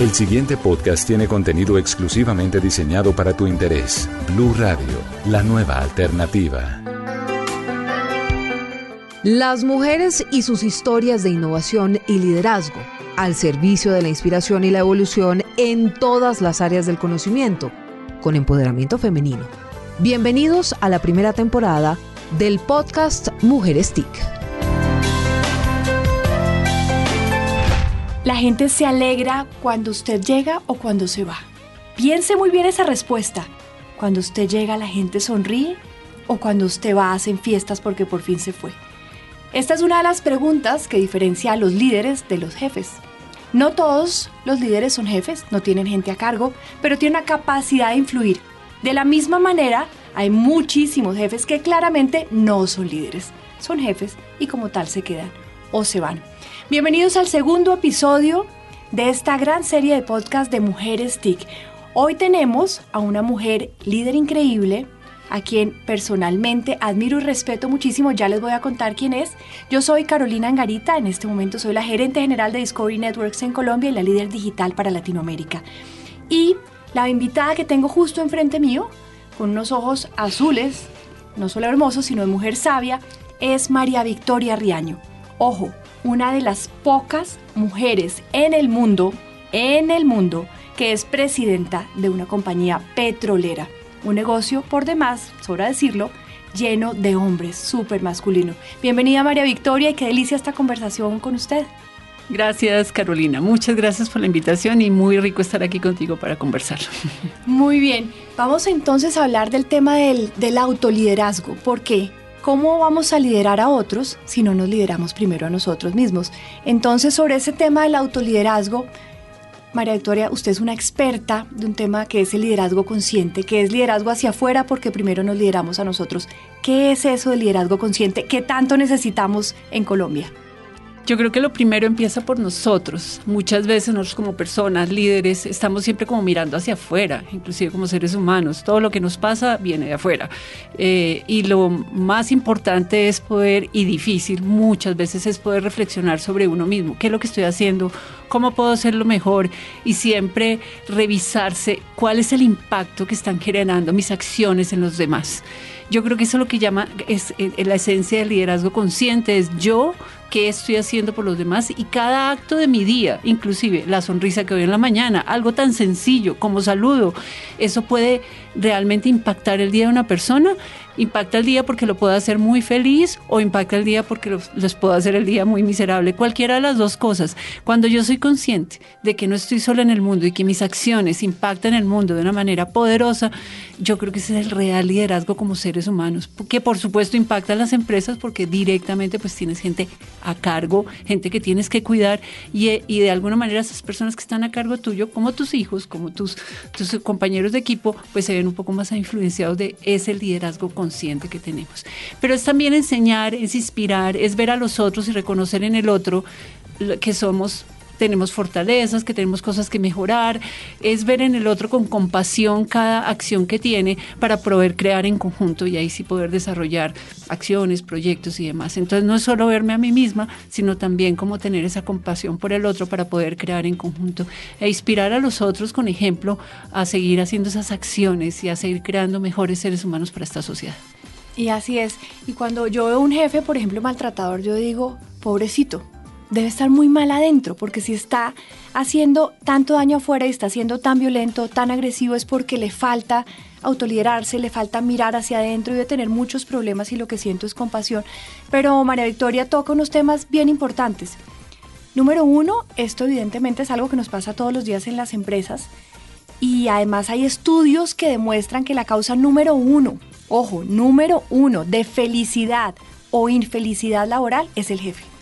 El siguiente podcast tiene contenido exclusivamente diseñado para tu interés. Blue Radio, la nueva alternativa. Las mujeres y sus historias de innovación y liderazgo, al servicio de la inspiración y la evolución en todas las áreas del conocimiento, con empoderamiento femenino. Bienvenidos a la primera temporada del podcast Mujeres TIC. La gente se alegra cuando usted llega o cuando se va. Piense muy bien esa respuesta. Cuando usted llega la gente sonríe o cuando usted va hacen fiestas porque por fin se fue. Esta es una de las preguntas que diferencia a los líderes de los jefes. No todos los líderes son jefes, no tienen gente a cargo, pero tienen una capacidad de influir. De la misma manera, hay muchísimos jefes que claramente no son líderes, son jefes y como tal se quedan o se van. Bienvenidos al segundo episodio de esta gran serie de podcast de Mujeres TIC. Hoy tenemos a una mujer líder increíble, a quien personalmente admiro y respeto muchísimo. Ya les voy a contar quién es. Yo soy Carolina Angarita, en este momento soy la gerente general de Discovery Networks en Colombia y la líder digital para Latinoamérica. Y la invitada que tengo justo enfrente mío, con unos ojos azules, no solo hermosos, sino de mujer sabia, es María Victoria Riaño. Ojo, una de las pocas mujeres en el mundo, en el mundo, que es presidenta de una compañía petrolera. Un negocio, por demás, sobra decirlo, lleno de hombres, súper masculino. Bienvenida María Victoria y qué delicia esta conversación con usted. Gracias Carolina, muchas gracias por la invitación y muy rico estar aquí contigo para conversar. Muy bien, vamos entonces a hablar del tema del, del autoliderazgo. ¿Por qué? ¿Cómo vamos a liderar a otros si no nos lideramos primero a nosotros mismos? Entonces, sobre ese tema del autoliderazgo, María Victoria, usted es una experta de un tema que es el liderazgo consciente, que es liderazgo hacia afuera porque primero nos lideramos a nosotros. ¿Qué es eso del liderazgo consciente? ¿Qué tanto necesitamos en Colombia? Yo creo que lo primero empieza por nosotros. Muchas veces nosotros como personas, líderes, estamos siempre como mirando hacia afuera, inclusive como seres humanos. Todo lo que nos pasa viene de afuera. Eh, y lo más importante es poder, y difícil muchas veces, es poder reflexionar sobre uno mismo. ¿Qué es lo que estoy haciendo? ¿Cómo puedo hacerlo mejor? Y siempre revisarse cuál es el impacto que están generando mis acciones en los demás. Yo creo que eso es lo que llama, es, es eh, la esencia del liderazgo consciente, es yo qué estoy haciendo por los demás y cada acto de mi día, inclusive la sonrisa que doy en la mañana, algo tan sencillo como saludo, eso puede realmente impactar el día de una persona impacta el día porque lo puedo hacer muy feliz o impacta el día porque les puedo hacer el día muy miserable. Cualquiera de las dos cosas. Cuando yo soy consciente de que no estoy sola en el mundo y que mis acciones impactan el mundo de una manera poderosa, yo creo que ese es el real liderazgo como seres humanos. Que por supuesto impacta a las empresas porque directamente pues tienes gente a cargo, gente que tienes que cuidar y, y de alguna manera esas personas que están a cargo tuyo, como tus hijos, como tus, tus compañeros de equipo, pues se ven un poco más influenciados de ese liderazgo que tenemos. Pero es también enseñar, es inspirar, es ver a los otros y reconocer en el otro que somos tenemos fortalezas, que tenemos cosas que mejorar, es ver en el otro con compasión cada acción que tiene para poder crear en conjunto y ahí sí poder desarrollar acciones, proyectos y demás. Entonces no es solo verme a mí misma, sino también como tener esa compasión por el otro para poder crear en conjunto e inspirar a los otros con ejemplo a seguir haciendo esas acciones y a seguir creando mejores seres humanos para esta sociedad. Y así es. Y cuando yo veo un jefe, por ejemplo, maltratador, yo digo, pobrecito, debe estar muy mal adentro, porque si está haciendo tanto daño afuera y está siendo tan violento, tan agresivo, es porque le falta autoliderarse, le falta mirar hacia adentro y de tener muchos problemas y lo que siento es compasión. Pero María Victoria toca unos temas bien importantes. Número uno, esto evidentemente es algo que nos pasa todos los días en las empresas y además hay estudios que demuestran que la causa número uno, ojo, número uno de felicidad o infelicidad laboral es el jefe.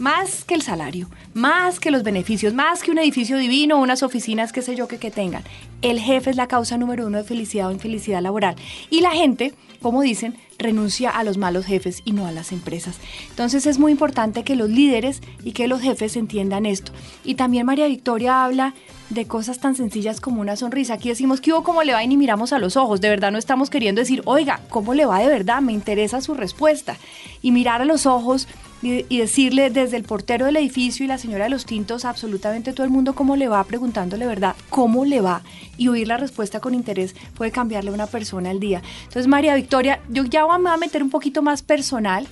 Más que el salario, más que los beneficios, más que un edificio divino, unas oficinas, qué sé yo, que, que tengan. El jefe es la causa número uno de felicidad o infelicidad laboral. Y la gente, como dicen, renuncia a los malos jefes y no a las empresas. Entonces es muy importante que los líderes y que los jefes entiendan esto. Y también María Victoria habla de cosas tan sencillas como una sonrisa. Aquí decimos que hubo cómo le va y ni miramos a los ojos. De verdad no estamos queriendo decir, oiga, ¿cómo le va de verdad? Me interesa su respuesta. Y mirar a los ojos y, decirle desde el portero del edificio y la señora de los tintos, absolutamente todo el mundo cómo le va, preguntándole verdad, cómo le va y oír la respuesta con interés puede cambiarle a una persona el día. Entonces, María Victoria, yo ya me voy a meter un poquito más personal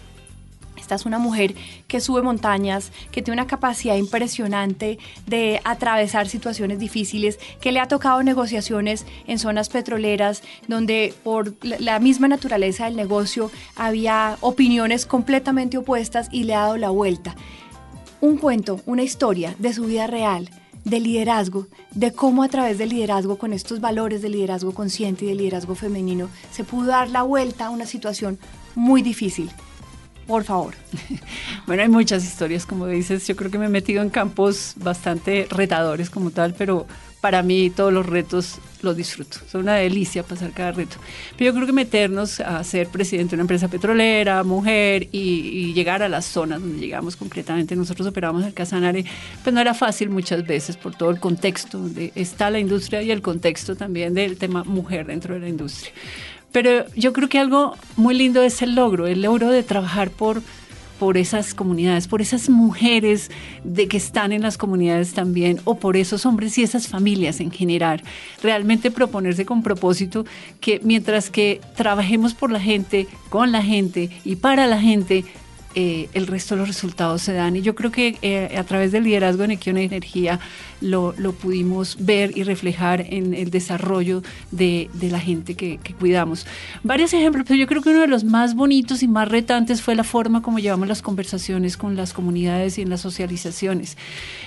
es una mujer que sube montañas, que tiene una capacidad impresionante de atravesar situaciones difíciles, que le ha tocado negociaciones en zonas petroleras, donde por la misma naturaleza del negocio había opiniones completamente opuestas y le ha dado la vuelta. Un cuento, una historia de su vida real, de liderazgo, de cómo a través del liderazgo, con estos valores de liderazgo consciente y de liderazgo femenino, se pudo dar la vuelta a una situación muy difícil por favor. Bueno, hay muchas historias, como dices. Yo creo que me he metido en campos bastante retadores como tal, pero para mí todos los retos los disfruto. Es una delicia pasar cada reto. Pero yo creo que meternos a ser presidente de una empresa petrolera, mujer y, llegar a las zonas donde llegamos concretamente, nosotros operamos el Casanare, pues no era fácil muchas veces por todo el contexto donde está la industria y el contexto también del tema mujer dentro de la industria. Pero yo creo que algo muy lindo es el logro, el logro de trabajar por, por esas comunidades, por esas mujeres de que están en las comunidades también, o por esos hombres y esas familias en general. Realmente proponerse con propósito que mientras que trabajemos por la gente, con la gente y para la gente, eh, el resto de los resultados se dan. Y yo creo que eh, a través del liderazgo en Equión Energía lo, pudimos ver y reflejar en el desarrollo de, la gente que, cuidamos. Varios ejemplos, pero yo creo que uno de los más bonitos y más retantes fue la forma como llevamos las conversaciones con las comunidades y en las socializaciones.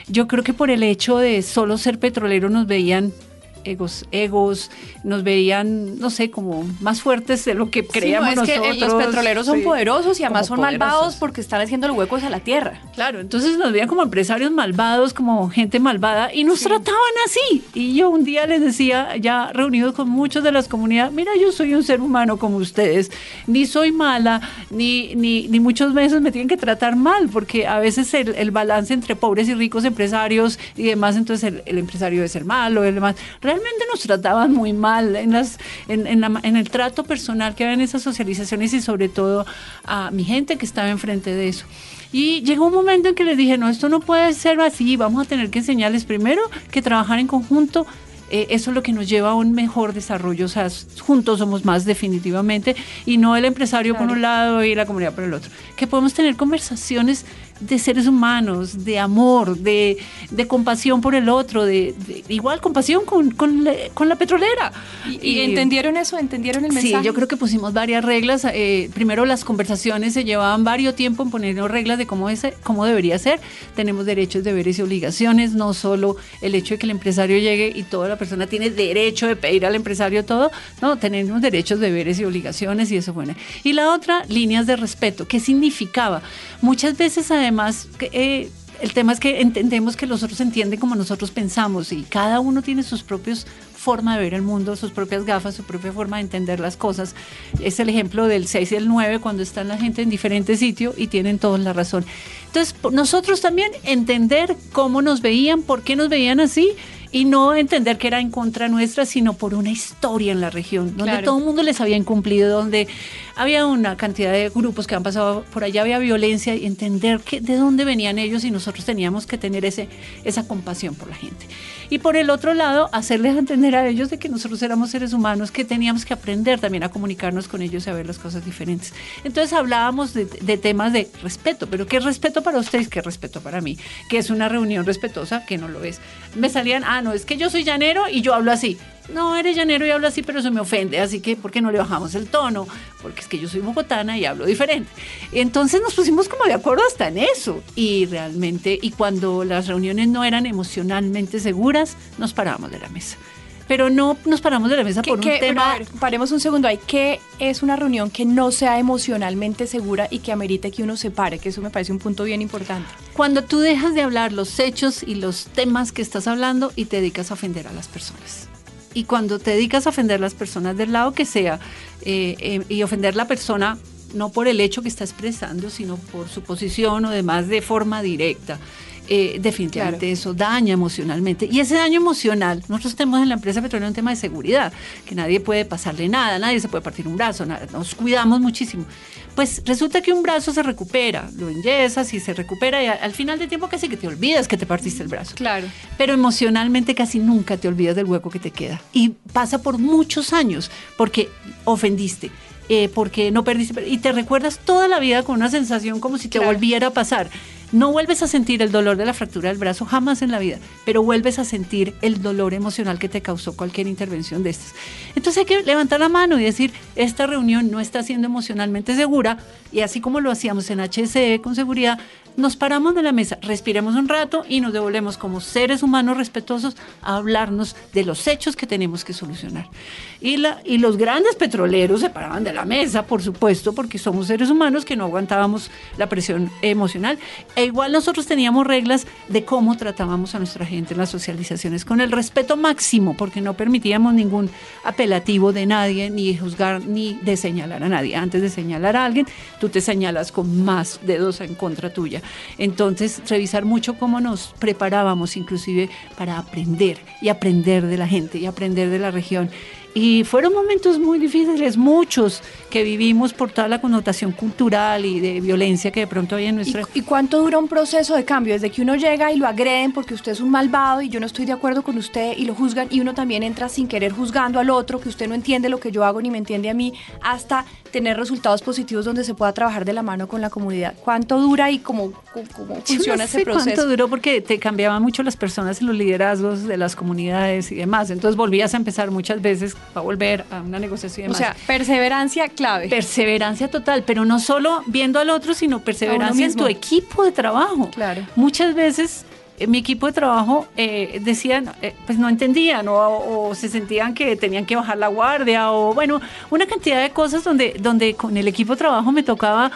Yo creo que por el hecho de solo ser petrolero nos veían egos, egos, nos veían, no sé, como más fuertes de lo que creíamos sí, es Que los petroleros son poderosos y además son malvados porque están haciendo los huecos a la tierra. Claro, entonces nos veían como empresarios malvados, como gente malvada y nos trataban así. Y yo un día les decía, ya reunidos con muchos de las comunidades, mira, yo soy un ser humano como ustedes, ni soy mala, ni, ni, ni muchos veces me tienen que tratar mal, porque a veces el, balance entre pobres y ricos empresarios y demás, entonces el, el empresario debe ser malo, el demás realmente nos trataban muy mal en, las, en, en, el trato personal que había en esas socializaciones y sobre todo a mi gente que estaba enfrente de eso. Y llegó un momento en que les dije, no, esto no puede ser así, vamos a tener que enseñarles primero que trabajar en conjunto eh, eso es lo que nos lleva a un mejor desarrollo, o sea, juntos somos más definitivamente, y no el empresario por un lado y la comunidad por el otro, que podemos tener conversaciones de seres humanos, de amor, de, compasión por el otro, de, igual compasión con, con, la, petrolera. ¿Y, entendieron eso? ¿Entendieron el mensaje? Sí, yo creo que pusimos varias reglas. Eh, primero las conversaciones se llevaban varios tiempo en ponernos reglas de cómo, es, cómo debería ser. Tenemos derechos, deberes y obligaciones, no solo el hecho de que el empresario llegue y toda la persona tiene derecho de pedir al empresario todo, no, tenemos derechos, deberes y obligaciones y eso bueno. Y la otra, líneas de respeto. ¿Qué significaba? Muchas veces además eh, el tema es que entendemos que los otros entienden como nosotros pensamos y cada uno tiene sus propios forma de ver el mundo, sus propias gafas, su propia forma de entender las cosas. Es el ejemplo del 6 y el 9 cuando están la gente en diferentes sitios y tienen todos la razón. Entonces, nosotros también entender cómo nos veían, por qué nos veían así y no entender que era en contra nuestra, sino por una historia en la región, donde todo el mundo les había incumplido, donde había una cantidad de grupos que han pasado por allá, había violencia y entender que, de dónde venían ellos y nosotros teníamos que tener ese, esa compasión por la gente. Y por el otro lado, hacerles entender a ellos de que nosotros éramos seres humanos, que teníamos que aprender también a comunicarnos con ellos y a ver las cosas diferentes. Entonces hablábamos de, temas de respeto, pero ¿qué respeto para ustedes? ¿Qué respeto para mí? Que es una reunión respetuosa, que no lo es. Me salían, ah, no, es que yo soy llanero y yo hablo así. No, eres llanero y hablo así, pero se me ofende, así que ¿por qué no le bajamos el tono? Porque es que yo soy bogotana y hablo diferente. Entonces nos pusimos como de acuerdo hasta en eso. Y realmente, y cuando las reuniones no eran emocionalmente seguras, nos parábamos de la mesa pero no nos paramos de la mesa por un ¿Qué- tema. ver, paremos un segundo ahí. ¿Qué es una reunión que no sea emocionalmente segura y que amerite que uno se pare? Que eso me parece un punto bien importante. Cuando tú dejas de hablar los hechos y los temas que estás hablando y te dedicas a ofender a las personas. Y cuando te dedicas a ofender a las personas del lado que sea, eh, eh, y ofender a la persona no por el hecho que está expresando, sino por su posición o demás de forma directa. Eh, definitivamente Claro. eso daña emocionalmente. Y ese daño emocional, nosotros tenemos en la empresa petrolera un tema de seguridad, que nadie puede pasarle nada, nadie se puede partir un brazo, nada, nos cuidamos muchísimo. Pues resulta que un brazo se recupera, lo enyesas y se recupera y al final de tiempo casi que te olvidas que te partiste el brazo. Claro. Pero emocionalmente casi nunca te olvidas del hueco que te queda. Y pasa por muchos años porque ofendiste, eh, porque no perdiste. Y te recuerdas toda la vida con una sensación como si te Claro. volviera a pasar. No vuelves a sentir el dolor de la fractura del brazo jamás en la vida, pero vuelves a sentir el dolor emocional que te causó cualquier intervención de estas. Entonces hay que levantar la mano y decir, esta reunión no está siendo emocionalmente segura y así como lo hacíamos en HSE con seguridad, nos paramos de la mesa, respiremos un rato y nos devolvemos como seres humanos respetuosos a hablarnos de los hechos que tenemos que solucionar. Y, los grandes petroleros se paraban de la mesa, por supuesto, porque somos seres humanos que no aguantábamos la presión emocional. Igual nosotros teníamos reglas de cómo tratábamos a nuestra gente en las socializaciones, con el respeto máximo, porque no permitíamos ningún apelativo de nadie, ni juzgar, ni de señalar a nadie. Antes de señalar a alguien, tú te señalas con más dedos en contra tuya. Entonces, revisar mucho cómo nos preparábamos inclusive para aprender y aprender de la gente y aprender de la región. Y fueron momentos muy difíciles, muchos que vivimos por toda la connotación cultural y de violencia que de pronto hay en ¿Y, nuestra... y cuánto dura un proceso de cambio? Desde que uno llega y lo agreden porque usted es un malvado y yo no estoy de acuerdo con usted y lo juzgan y uno también entra sin querer juzgando al otro, que usted no entiende lo que yo hago ni me entiende a mí, hasta tener resultados positivos donde se pueda trabajar de la mano con la comunidad. ¿Cuánto dura y cómo, cómo- Yo funciona ese sé cuánto proceso? duró porque te cambiaban mucho las personas en los liderazgos de las comunidades y demás. Entonces volvías a empezar muchas veces a volver a una negociación y O sea, perseverancia clave. perseverancia total, pero no solo viendo al otro, sino perseverancia en tu equipo de trabajo. Claro. Muchas veces eh, mi equipo de trabajo eh, decían, eh, pues no entendían o, o se sentían que tenían que bajar la guardia o bueno, una cantidad de cosas donde, donde con el equipo de trabajo me tocaba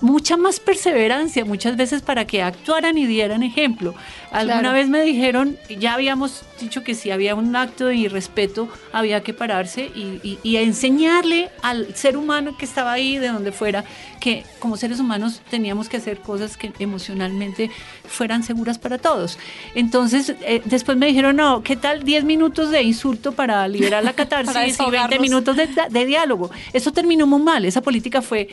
mucha más perseverancia, muchas veces para que actuaran y dieran ejemplo. Alguna Claro. vez me dijeron, ya habíamos dicho que si había un acto de irrespeto, había que pararse y, y- y enseñarle al ser humano que estaba ahí, de donde fuera, que como seres humanos teníamos que hacer cosas que emocionalmente fueran seguras para todos. Entonces, eh, después me dijeron, no, ¿qué tal 10 minutos de insulto para liberar la catarsis y 20 desahogarnos. minutos de, de diálogo? Eso terminó muy mal, esa política fue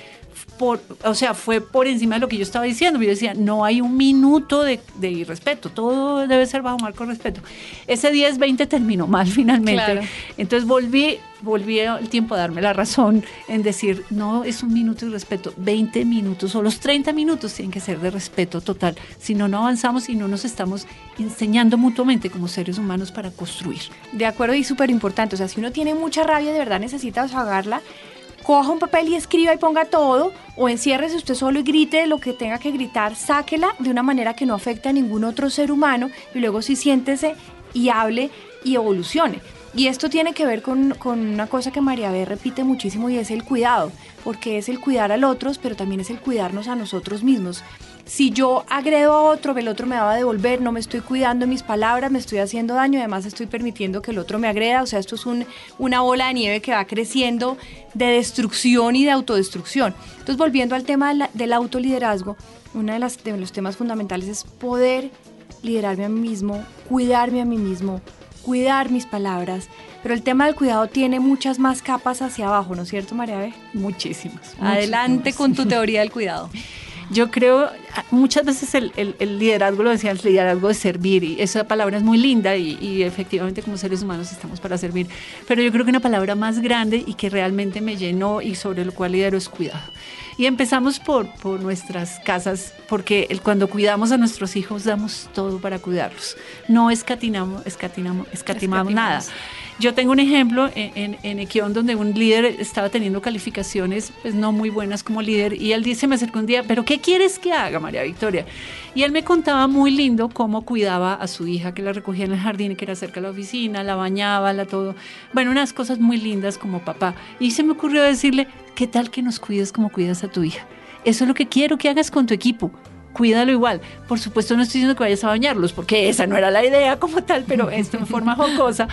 por, o sea, fue por encima de lo que yo estaba diciendo. Yo decía, no hay un minuto de, de irrespeto, todo debe ser bajo marco de respeto. Ese 10-20 terminó mal finalmente. Claro. Entonces volví, volví el tiempo a darme la razón en decir, no es un minuto de respeto, 20 minutos o los 30 minutos tienen que ser de respeto total. Si no, no avanzamos y no nos estamos enseñando mutuamente como seres humanos para construir. De acuerdo y súper importante. O sea, si uno tiene mucha rabia, de verdad necesita desahogarla, coja un papel y escriba y ponga todo, o enciérrese usted solo y grite lo que tenga que gritar, sáquela de una manera que no afecte a ningún otro ser humano y luego sí siéntese y hable y evolucione. Y esto tiene que ver con, con una cosa que María B repite muchísimo y es el cuidado, porque es el cuidar al otro, pero también es el cuidarnos a nosotros mismos. Si yo agredo a otro, el otro me va a devolver, no me estoy cuidando mis palabras, me estoy haciendo daño, además estoy permitiendo que el otro me agreda, o sea, esto es un- una bola de nieve que va creciendo de destrucción y de autodestrucción. Entonces, volviendo al tema de la- del autoliderazgo, uno de, las- de los temas fundamentales es poder liderarme a mí mismo, cuidarme a mí mismo, cuidar mis palabras, pero el tema del cuidado tiene muchas más capas hacia abajo, ¿no es cierto, María B? Muchísimas. Adelante muchísimas. con tu teoría del cuidado. Yo creo, muchas veces el, el- el liderazgo, lo decía, el liderazgo de servir, y esa palabra es muy linda y, y efectivamente como seres humanos estamos para servir, pero yo creo que una palabra más grande y que realmente me llenó y sobre lo cual lidero es cuidado. Y empezamos por, por nuestras casas, porque el- cuando cuidamos a nuestros hijos damos todo para cuidarlos. No escatinamos, escatinamos, escatimamos nada. Yo tengo un ejemplo en, en, Equión donde un líder estaba teniendo calificaciones pues no muy buenas como líder y él dice, me acercó un día, pero ¿qué quieres que haga, María Victoria. Y él me contaba muy lindo cómo cuidaba a su hija, que la recogía en el jardín, que era cerca de la oficina, la bañaba, la todo. Bueno, unas cosas muy lindas como papá. Y se me ocurrió decirle, ¿qué tal que nos cuides como cuidas a tu hija? Eso es lo que quiero que hagas con tu equipo cuídalo igual. Por supuesto no estoy diciendo que vayas a bañarlos, porque esa no era la idea como tal, pero esto en forma jocosa.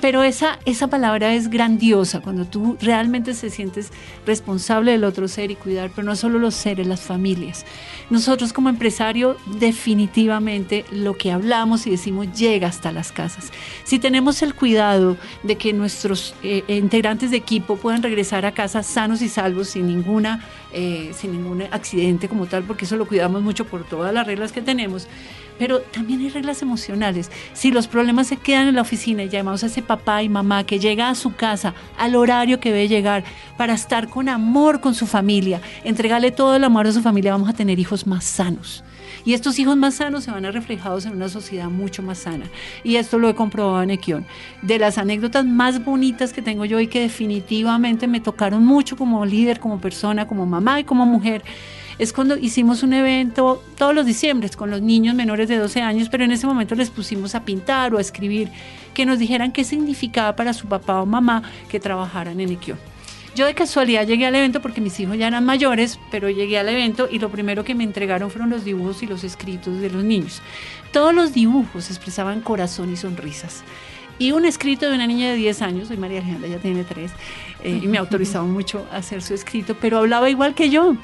Pero esa, esa palabra es grandiosa, cuando tú realmente se sientes responsable del otro ser y cuidar, pero no solo los seres, las familias. Nosotros como empresario definitivamente lo que hablamos y decimos llega hasta las casas. Si tenemos el cuidado de que nuestros eh, integrantes de equipo puedan regresar a casa sanos y salvos sin ninguna eh, sin ningún accidente como tal, porque eso lo cuidamos mucho por todas las reglas que tenemos, pero también hay reglas emocionales. Si los problemas se quedan en la oficina y llamamos a ese papá y mamá que llega a su casa al horario que debe llegar para estar con amor con su familia, entregarle todo el amor a su familia, vamos a tener hijos más sanos. Y estos hijos más sanos se van a reflejados en una sociedad mucho más sana. Y esto lo he comprobado en Equión. De las anécdotas más bonitas que tengo yo y que definitivamente me tocaron mucho como líder, como persona, como mamá y como mujer, es cuando hicimos un evento todos los diciembres con los niños menores de 12 años, pero en ese momento les pusimos a pintar o a escribir, que nos dijeran qué significaba para su papá o mamá que trabajaran en Equión. Yo de casualidad llegué al evento porque mis hijos ya eran mayores, pero llegué al evento y lo primero que me entregaron fueron los dibujos y los escritos de los niños. Todos los dibujos expresaban corazón y sonrisas. Y un escrito de una niña de 10 años, soy María Alejandra, ya tiene 3, eh, y me autorizaba mucho a hacer su escrito, pero hablaba igual que yo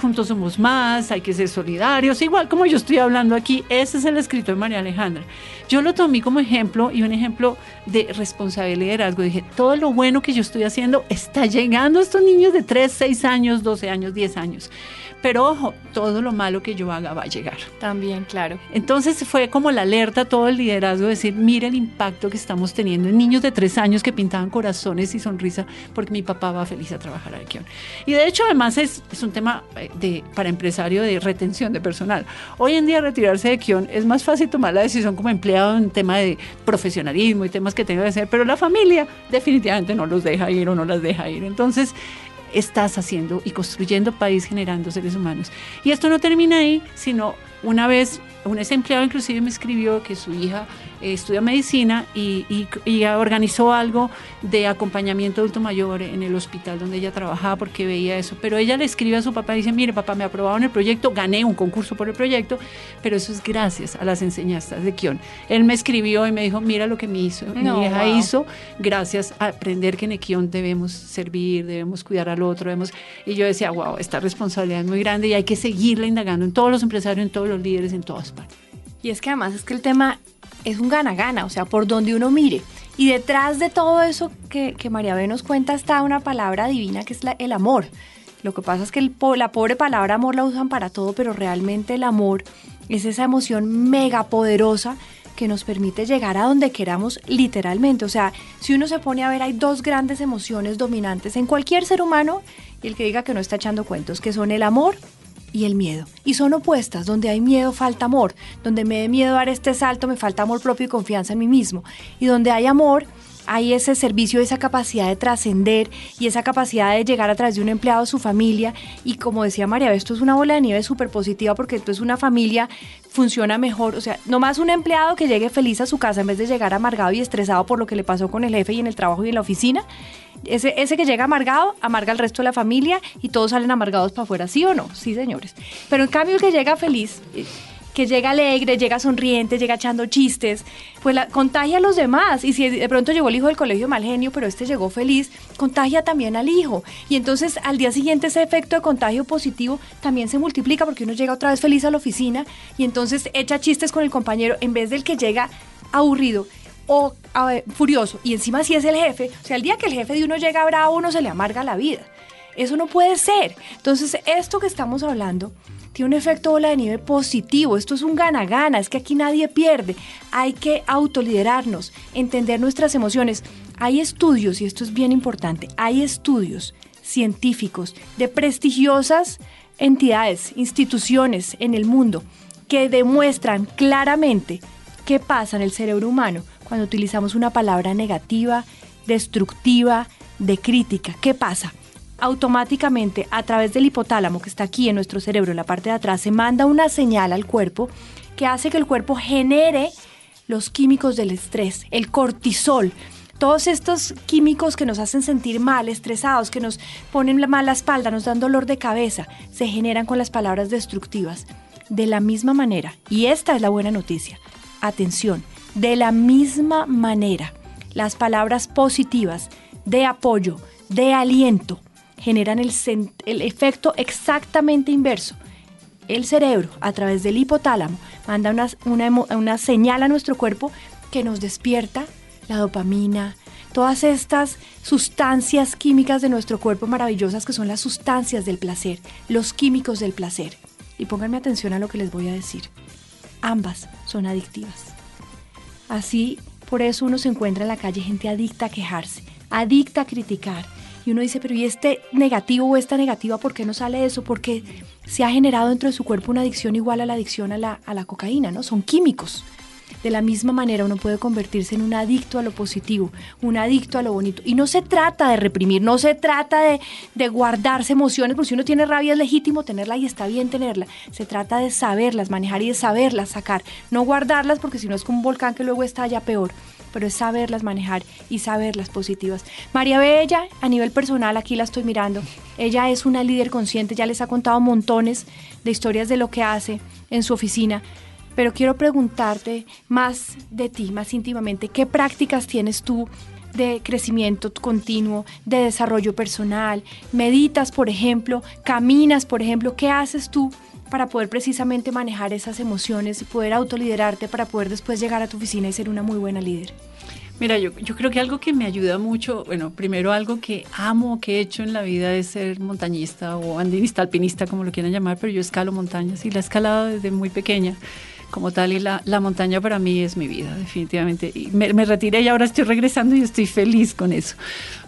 juntos somos más, hay que ser solidarios, igual como yo estoy hablando aquí, ese es el escrito de María Alejandra. Yo lo tomé como ejemplo y un ejemplo de responsabilidad y liderazgo. Dije, todo lo bueno que yo estoy haciendo está llegando a estos niños de 3, 6 años, 12 años, 10 años. Pero ojo, todo lo malo que yo haga va a llegar. También, claro. Entonces fue como la alerta, todo el liderazgo, decir, mira el impacto que estamos teniendo en niños de tres años que pintaban corazones y sonrisa porque mi papá va feliz a trabajar aquí. Y de hecho, además es, es un tema eh, de, para empresario de retención de personal. Hoy en día retirarse de Kion es más fácil tomar la decisión como empleado en tema de profesionalismo y temas que tenga que hacer, pero la familia definitivamente no los deja ir o no las deja ir. Entonces, estás haciendo y construyendo país generando seres humanos. Y esto no termina ahí, sino una vez un ex empleado inclusive me escribió que su hija estudia medicina y, organizó algo de acompañamiento adulto mayor en el hospital donde ella trabajaba porque veía eso. Pero ella le escribe a su papá y dice, mire papá, me aprobaron el proyecto, gané un concurso por el proyecto, pero eso es gracias a las enseñanzas de Kion. Él me escribió y me dijo, mira lo que me hizo, mi hija hizo, gracias a aprender que en Kion debemos servir, debemos cuidar al otro, debemos... Y yo decía, wow, esta responsabilidad es muy grande y hay que seguirla indagando en todos los empresarios, en todos los líderes, en todas partes. Y es que además es que el tema es un gana-gana, o sea, por donde uno mire. Y detrás de todo eso que, María B nos cuenta está una palabra divina que es el amor. Lo que pasa es que la pobre palabra amor la usan para todo, pero realmente el amor es esa emoción mega poderosa que nos permite llegar a donde queramos literalmente. O sea, si uno se pone a ver, hay dos grandes emociones dominantes en cualquier ser humano, y el que diga que no está echando cuentos, que son el amor y el miedo. Y son opuestas, donde hay miedo falta amor, donde me dé miedo dar este salto me falta amor propio y confianza en mí mismo. Y donde hay amor, hay ese servicio, esa capacidad de trascender y esa capacidad de llegar a través de un empleado a su familia. Y como decía María, esto es una bola de nieve súper positiva porque entonces una familia funciona mejor. O sea, no más un empleado que llegue feliz a su casa en vez de llegar amargado y estresado por lo que le pasó con el jefe y en el trabajo y en la oficina. Ese, ese que llega amargado, amarga al resto de la familia y todos salen amargados para afuera, ¿sí o no? Sí, señores. Pero en cambio el que llega feliz que llega alegre, llega sonriente, llega echando chistes, pues la, contagia a los demás. Y si de pronto llegó el hijo del colegio mal genio, pero este llegó feliz, contagia también al hijo. Y entonces al día siguiente ese efecto de contagio positivo también se multiplica porque uno llega otra vez feliz a la oficina y entonces echa chistes con el compañero en vez del que llega aburrido o furioso. Y encima si es el jefe, o sea, el día que el jefe de uno llega bravo, uno se le amarga la vida. Eso no puede ser. Entonces, esto que estamos hablando tiene un efecto bola de nieve positivo. Esto es un gana-gana, es que aquí nadie pierde. Hay que autoliderarnos, entender nuestras emociones. Hay estudios, y esto es bien importante, hay estudios científicos de prestigiosas entidades, instituciones en el mundo que demuestran claramente qué pasa en el cerebro humano cuando utilizamos una palabra negativa, destructiva, de crítica. ¿Qué pasa? automáticamente a través del hipotálamo que está aquí en nuestro cerebro, en la parte de atrás, se manda una señal al cuerpo que hace que el cuerpo genere los químicos del estrés, el cortisol. Todos estos químicos que nos hacen sentir mal, estresados, que nos ponen la espalda, nos dan dolor de cabeza, se generan con las palabras destructivas. De la misma manera, y esta es la buena noticia, atención, de la misma manera, las palabras positivas de apoyo, de aliento, generan el, efecto exactamente inverso. El cerebro, a través del hipotálamo, manda una, una, señal a nuestro cuerpo que nos despierta la dopamina, todas estas sustancias químicas de nuestro cuerpo maravillosas que son las sustancias del placer, los químicos del placer. Y pónganme atención a lo que les voy a decir. Ambas son adictivas. Así, por eso uno se encuentra en la calle gente adicta a quejarse, adicta a criticar. Y uno dice, pero ¿y este negativo o esta negativa por qué no sale eso? Porque se ha generado dentro de su cuerpo una adicción igual a la adicción a la, a la cocaína, ¿no? Son químicos. De la misma manera uno puede convertirse en un adicto a lo positivo, un adicto a lo bonito. Y no se trata de reprimir, no se trata de, de guardarse emociones, porque si uno tiene rabia es legítimo tenerla y está bien tenerla. Se trata de saberlas manejar y de saberlas sacar. No guardarlas porque si no es como un volcán que luego estalla peor pero es saberlas manejar y saberlas positivas. María Bella, a nivel personal, aquí la estoy mirando, ella es una líder consciente, ya les ha contado montones de historias de lo que hace en su oficina, pero quiero preguntarte más de ti, más íntimamente, ¿qué prácticas tienes tú de crecimiento continuo, de desarrollo personal? ¿Meditas, por ejemplo? ¿Caminas, por ejemplo? ¿Qué haces tú para poder precisamente manejar esas emociones y poder autoliderarte para poder después llegar a tu oficina y ser una muy buena líder? Mira, yo, yo creo que algo que me ayuda mucho, bueno, primero algo que amo, que he hecho en la vida es ser montañista o andinista, alpinista, como lo quieran llamar, pero yo escalo montañas y la he escalado desde muy pequeña como tal y la, la, montaña para mí es mi vida, definitivamente. Y me, me, retiré y ahora estoy regresando y estoy feliz con eso.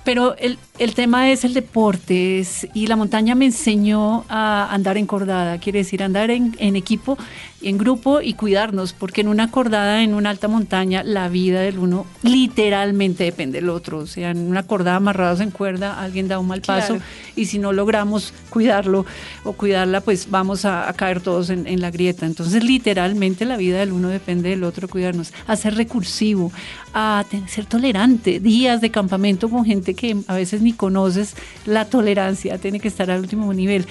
Pero el, el tema es el deporte y la montaña me enseñó a andar encordada, quiere decir andar en, en equipo en grupo y cuidarnos, porque en una cordada, en una alta montaña, la vida del uno literalmente depende del otro. O sea, en una cordada amarrados en cuerda, alguien da un mal paso y si no logramos cuidarlo o cuidarla, pues vamos a, caer todos en, en, la grieta. Entonces, literalmente la vida del uno depende del otro, cuidarnos, a ser recursivo, a ser tolerante, días de campamento con gente que a veces ni conoces, la tolerancia tiene que estar al último nivel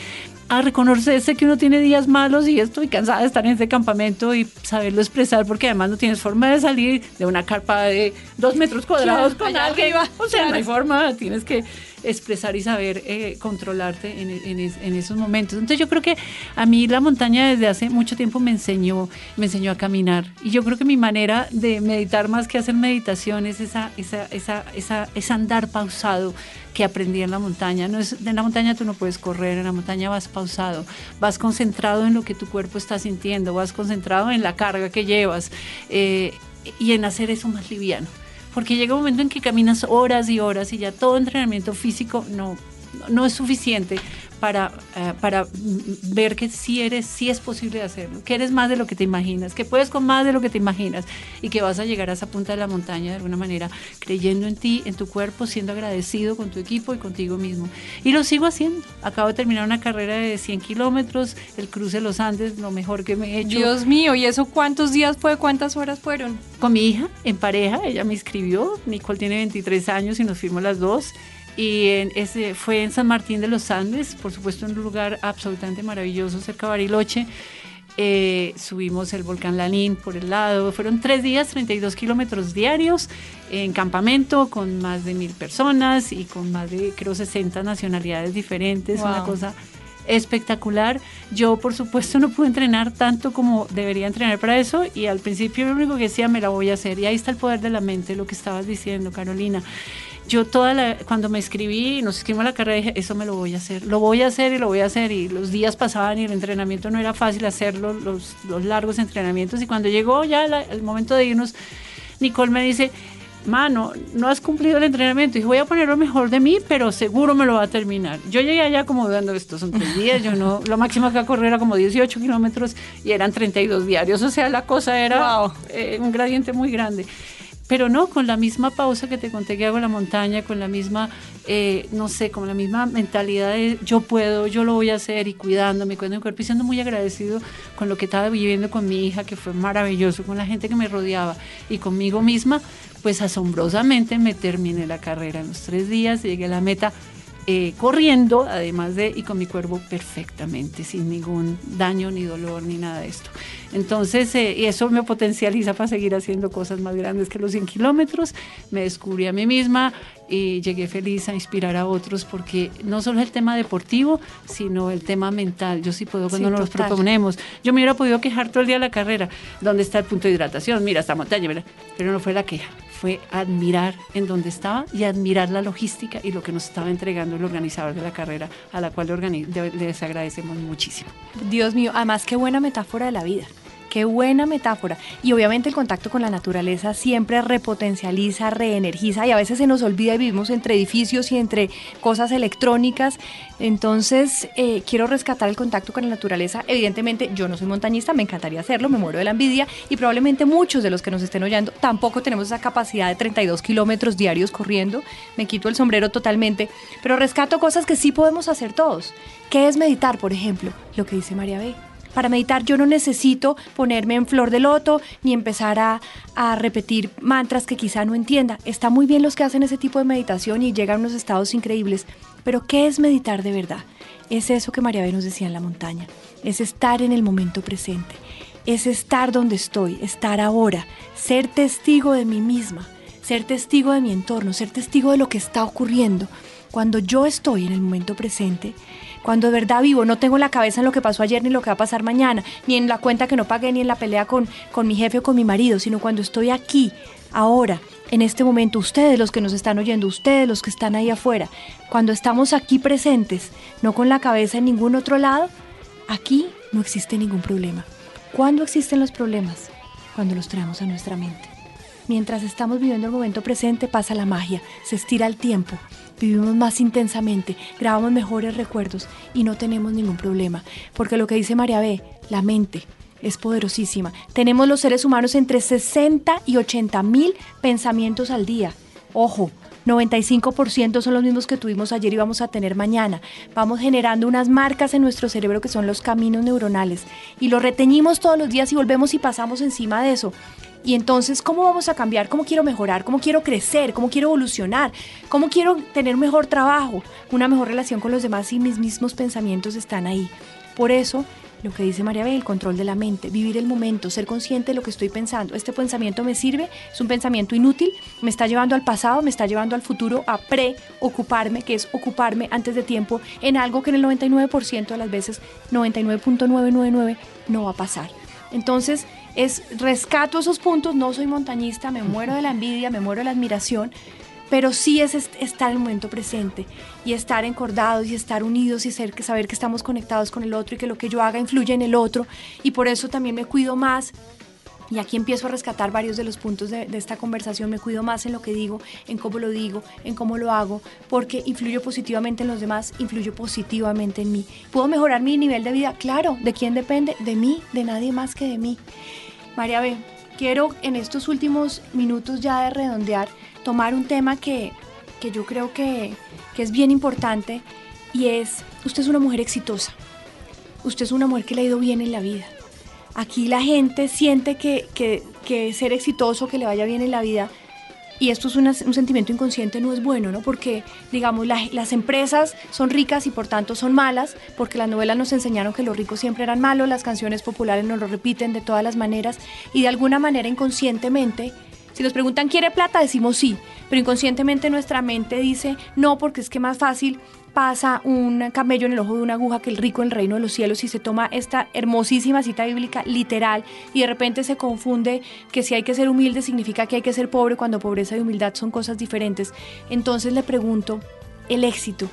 a reconocerse que uno tiene días malos y estoy cansada de estar en ese campamento y saberlo expresar porque además no tienes forma de salir de una carpa de dos metros cuadrados con alguien. o sea, no hay forma, tienes que expresar y saber eh, controlarte en, esos momentos. Entonces yo creo que a mí la montaña desde hace mucho tiempo me enseñó, me enseñó a caminar. Y yo creo que mi manera de meditar más que hacer meditación es esa, esa, esa, esa, ese andar pausado que aprendí en la montaña. No es, en la montaña tú no puedes correr, en la montaña vas pausado, vas concentrado en lo que tu cuerpo está sintiendo, vas concentrado en la carga que llevas eh, y en hacer eso más liviano porque llega un momento en que caminas horas y horas y ya todo entrenamiento físico no, no es suficiente para, eh, para ver que sí eres, sí es posible hacerlo, que eres más de lo que te imaginas, que puedes con más de lo que te imaginas y que vas a llegar a esa punta de la montaña de alguna manera, creyendo en ti, en tu cuerpo, siendo agradecido con tu equipo y contigo mismo. Y lo sigo haciendo. Acabo de terminar una carrera de 100 kilómetros, el cruce de los Andes, lo mejor que me he hecho. Dios mío, ¿y eso cuántos días fue? ¿Cuántas horas fueron? Con mi hija, en pareja, ella me inscribió, Nicole tiene 23 años y nos fuimos las dos y ese fue en San Martín de los Andes, por supuesto en un lugar absolutamente maravilloso cerca de Bariloche. Eh, subimos el volcán Lanín por el lado, fueron tres días, 32 kilómetros diarios en campamento con más de mil personas y con más de creo 60 nacionalidades diferentes, una cosa espectacular. Yo, por supuesto, no pude entrenar tanto como debería entrenar para eso y al principio lo único que decía, me la voy a hacer. Y ahí está el poder de la mente, lo que estabas diciendo, Carolina yo toda la, cuando me escribí, nos escribimos la carrera, dije, eso me lo voy a hacer, lo voy a hacer y lo voy a hacer. Y los días pasaban y el entrenamiento no era fácil hacerlo, los, los largos entrenamientos. Y cuando llegó ya el momento de irnos, Nicole me dice, mano, no has cumplido el entrenamiento. Y dije, voy a poner lo mejor de mí, pero seguro me lo va a terminar. Yo llegué allá como dando, estos son tres días, yo no, lo máximo que a correr era como 18 kilómetros y eran 32 diarios. O sea, la cosa era eh, un gradiente muy grande pero no, con la misma pausa que te conté que hago en la montaña, con la misma, eh, no sé, con la misma mentalidad de yo puedo, yo lo voy a hacer y cuidándome, cuidando mi cuerpo y siendo muy agradecido con lo que estaba viviendo con mi hija, que fue maravilloso, con la gente que me rodeaba y conmigo misma, pues asombrosamente me terminé la carrera en los tres días, llegué a la meta eh, corriendo, además de, y con mi cuerpo perfectamente, sin ningún daño, ni dolor, ni nada de esto. Entonces, eh, y eso me potencializa para seguir haciendo cosas más grandes que los 100 kilómetros. Me descubrí a mí misma y llegué feliz a inspirar a otros porque no solo es el tema deportivo, sino el tema mental. Yo sí puedo cuando nos proponemos. Yo me hubiera podido quejar todo el día de la carrera. ¿Dónde está el punto de hidratación? Mira, esta montaña, pero no fue la queja fue admirar en dónde estaba y admirar la logística y lo que nos estaba entregando el organizador de la carrera, a la cual les agradecemos muchísimo. Dios mío, además qué buena metáfora de la vida. Qué buena metáfora. Y obviamente el contacto con la naturaleza siempre repotencializa, reenergiza y a veces se nos olvida y vivimos entre edificios y entre cosas electrónicas. Entonces, eh, quiero rescatar el contacto con la naturaleza. Evidentemente, yo no soy montañista, me encantaría hacerlo, me muero de la envidia y probablemente muchos de los que nos estén oyendo tampoco tenemos esa capacidad de 32 kilómetros diarios corriendo. Me quito el sombrero totalmente, pero rescato cosas que sí podemos hacer todos. ¿Qué es meditar, por ejemplo? Lo que dice María B para meditar yo no necesito ponerme en flor de loto ni empezar a, repetir mantras que quizá no entienda. Está muy bien los que hacen ese tipo de meditación y llegan a unos estados increíbles. Pero ¿qué es meditar de verdad? Es eso que María B nos decía en la montaña. Es estar en el momento presente. Es estar donde estoy, estar ahora, ser testigo de mí misma, ser testigo de mi entorno, ser testigo de lo que está ocurriendo. Cuando yo estoy en el momento presente, cuando de verdad vivo, no tengo la cabeza en lo que pasó ayer ni lo que va a pasar mañana, ni en la cuenta que no pagué, ni en la pelea con, con mi jefe o con mi marido, sino cuando estoy aquí, ahora, en este momento, ustedes los que nos están oyendo, ustedes los que están ahí afuera, cuando estamos aquí presentes, no con la cabeza en ningún otro lado, aquí no existe ningún problema. ¿Cuándo existen los problemas? Cuando los traemos a nuestra mente. Mientras estamos viviendo el momento presente pasa la magia, se estira el tiempo, vivimos más intensamente, grabamos mejores recuerdos y no tenemos ningún problema. Porque lo que dice María B, la mente es poderosísima. Tenemos los seres humanos entre 60 y 80 mil pensamientos al día. Ojo, 95% son los mismos que tuvimos ayer y vamos a tener mañana. Vamos generando unas marcas en nuestro cerebro que son los caminos neuronales y lo reteñimos todos los días y volvemos y pasamos encima de eso. Y entonces, ¿cómo vamos a cambiar? ¿Cómo quiero mejorar? ¿Cómo quiero crecer? ¿Cómo quiero evolucionar? ¿Cómo quiero tener mejor trabajo? Una mejor relación con los demás y mis mismos pensamientos están ahí. Por eso, lo que dice María B, el control de la mente, vivir el momento, ser consciente de lo que estoy pensando. Este pensamiento me sirve, es un pensamiento inútil, me está llevando al pasado, me está llevando al futuro a preocuparme, que es ocuparme antes de tiempo en algo que en el 99% de las veces, 99.999, no va a pasar. Entonces, es rescato esos puntos, no soy montañista, me muero de la envidia, me muero de la admiración, pero sí es estar en el momento presente y estar encordados y estar unidos y saber que estamos conectados con el otro y que lo que yo haga influye en el otro y por eso también me cuido más. Y aquí empiezo a rescatar varios de los puntos de esta conversación. Me cuido más en lo que digo, en cómo lo digo, en cómo lo hago, porque influyo positivamente en los demás, influyo positivamente en mí. ¿Puedo mejorar mi nivel de vida? Claro. ¿De quién depende? De mí, de nadie más que de mí. María B, quiero en estos últimos minutos ya de redondear, tomar un tema que, yo creo que, es bien importante y es, usted es una mujer exitosa, usted es una mujer que le ha ido bien en la vida. Aquí la gente siente que, que, que ser exitoso, que le vaya bien en la vida, y esto es un sentimiento inconsciente, no es bueno, ¿no? Porque, digamos, las empresas son ricas y por tanto son malas, porque las novelas nos enseñaron que los ricos siempre eran malos, las canciones populares nos lo repiten de todas las maneras, y de alguna manera inconscientemente, si nos preguntan, ¿quiere plata? Decimos sí, pero inconscientemente nuestra mente dice no, porque es que más fácil pasa un camello en el ojo de una aguja que el rico en el reino de los cielos y se toma esta hermosísima cita bíblica literal y de repente se confunde que si hay que ser humilde significa que hay que ser pobre cuando pobreza y humildad son cosas diferentes. Entonces le pregunto, el éxito,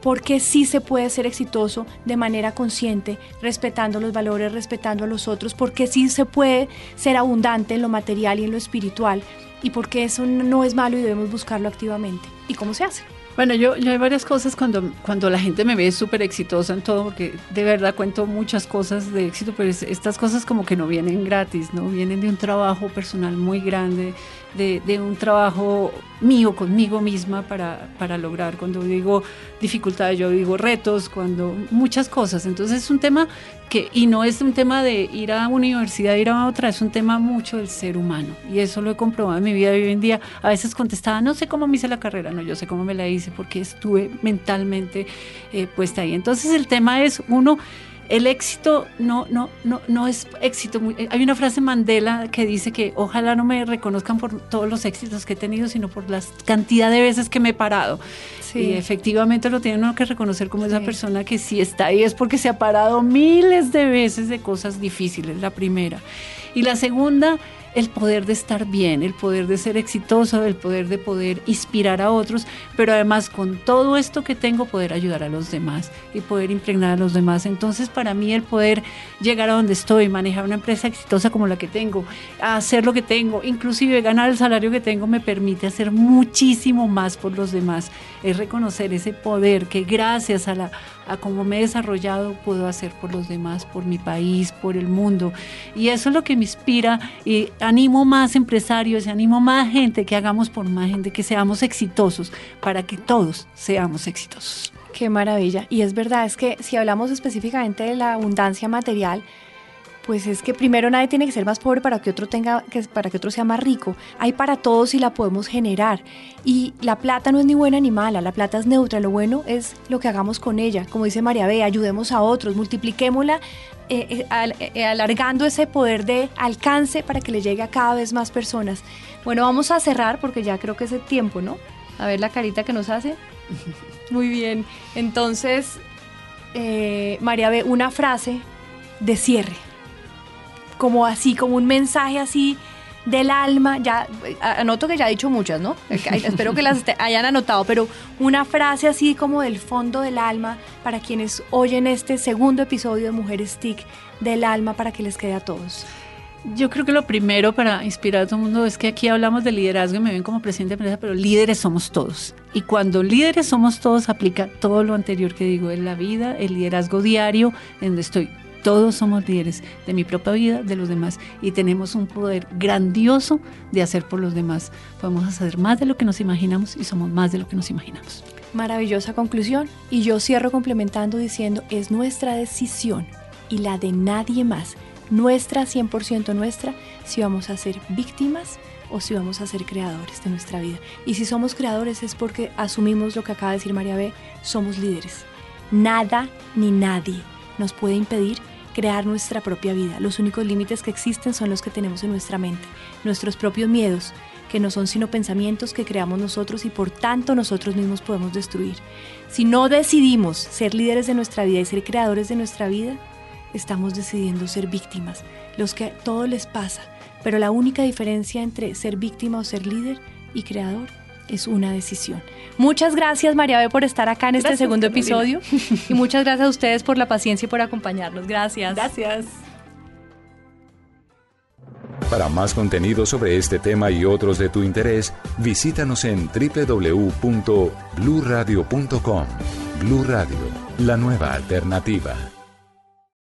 ¿por qué sí se puede ser exitoso de manera consciente, respetando los valores, respetando a los otros? ¿Por qué sí se puede ser abundante en lo material y en lo espiritual? ¿Y por qué eso no es malo y debemos buscarlo activamente? ¿Y cómo se hace? Bueno, yo, yo hay varias cosas cuando, cuando la gente me ve súper exitosa en todo, porque de verdad cuento muchas cosas de éxito, pero estas cosas como que no vienen gratis, ¿no? Vienen de un trabajo personal muy grande, de, un trabajo mío conmigo misma para, para, lograr. Cuando digo dificultades, yo digo retos, cuando muchas cosas. Entonces es un tema que, y no es un tema de ir a una universidad, ir a otra, es un tema mucho del ser humano. Y eso lo he comprobado en mi vida hoy en día. A veces contestaba, no sé cómo me hice la carrera, no, yo sé cómo me la hice porque estuve mentalmente eh, puesta ahí. Entonces el tema es, uno, el éxito no, no, no, no es éxito. Hay una frase Mandela que dice que ojalá no me reconozcan por todos los éxitos que he tenido, sino por la cantidad de veces que me he parado. Y efectivamente lo tiene uno que reconocer como esa persona que si está ahí es porque se ha parado miles de veces de cosas difíciles, la primera. Y la segunda el poder de estar bien, el poder de ser exitoso, el poder de poder inspirar a otros, pero además con todo esto que tengo poder ayudar a los demás y poder impregnar a los demás. Entonces para mí el poder llegar a donde estoy, manejar una empresa exitosa como la que tengo, hacer lo que tengo, inclusive ganar el salario que tengo me permite hacer muchísimo más por los demás. Es reconocer ese poder que gracias a la a cómo me he desarrollado puedo hacer por los demás, por mi país, por el mundo. Y eso es lo que me inspira y animo más empresarios y animo más gente que hagamos por más gente, que seamos exitosos, para que todos seamos exitosos. Qué maravilla. Y es verdad, es que si hablamos específicamente de la abundancia material, pues es que primero nadie tiene que ser más pobre para que otro tenga que para que otro sea más rico. Hay para todos y la podemos generar. Y la plata no es ni buena ni mala, la plata es neutra, lo bueno es lo que hagamos con ella. Como dice María B, ayudemos a otros, multipliquémosla eh, eh, eh, alargando ese poder de alcance para que le llegue a cada vez más personas. Bueno, vamos a cerrar porque ya creo que es el tiempo, ¿no? A ver la carita que nos hace. Muy bien. Entonces, María ve una frase de cierre, como así, como un mensaje así del alma, ya anoto que ya he dicho muchas, ¿no? Espero que las hayan anotado, pero una frase así como del fondo del alma para quienes oyen este segundo episodio de Mujeres TIC del alma para que les quede a todos. Yo creo que lo primero para inspirar a todo el mundo es que aquí hablamos de liderazgo y me ven como presidente de empresa, pero líderes somos todos. Y cuando líderes somos todos, aplica todo lo anterior que digo en la vida, el liderazgo diario, en donde estoy todos somos líderes de mi propia vida, de los demás, y tenemos un poder grandioso de hacer por los demás. Podemos hacer más de lo que nos imaginamos y somos más de lo que nos imaginamos. Maravillosa conclusión. Y yo cierro complementando diciendo, es nuestra decisión y la de nadie más, nuestra 100% nuestra, si vamos a ser víctimas o si vamos a ser creadores de nuestra vida. Y si somos creadores es porque asumimos lo que acaba de decir María B, somos líderes. Nada ni nadie nos puede impedir crear nuestra propia vida. Los únicos límites que existen son los que tenemos en nuestra mente, nuestros propios miedos, que no son sino pensamientos que creamos nosotros y por tanto nosotros mismos podemos destruir. Si no decidimos ser líderes de nuestra vida y ser creadores de nuestra vida, estamos decidiendo ser víctimas, los que todo les pasa, pero la única diferencia entre ser víctima o ser líder y creador es una decisión. Muchas gracias María B por estar acá en este segundo episodio y muchas gracias a ustedes por la paciencia y por acompañarnos. Gracias. Gracias. Para más contenido sobre este tema y otros de tu interés, visítanos en www.bluradio.com. Blu Radio, la nueva alternativa.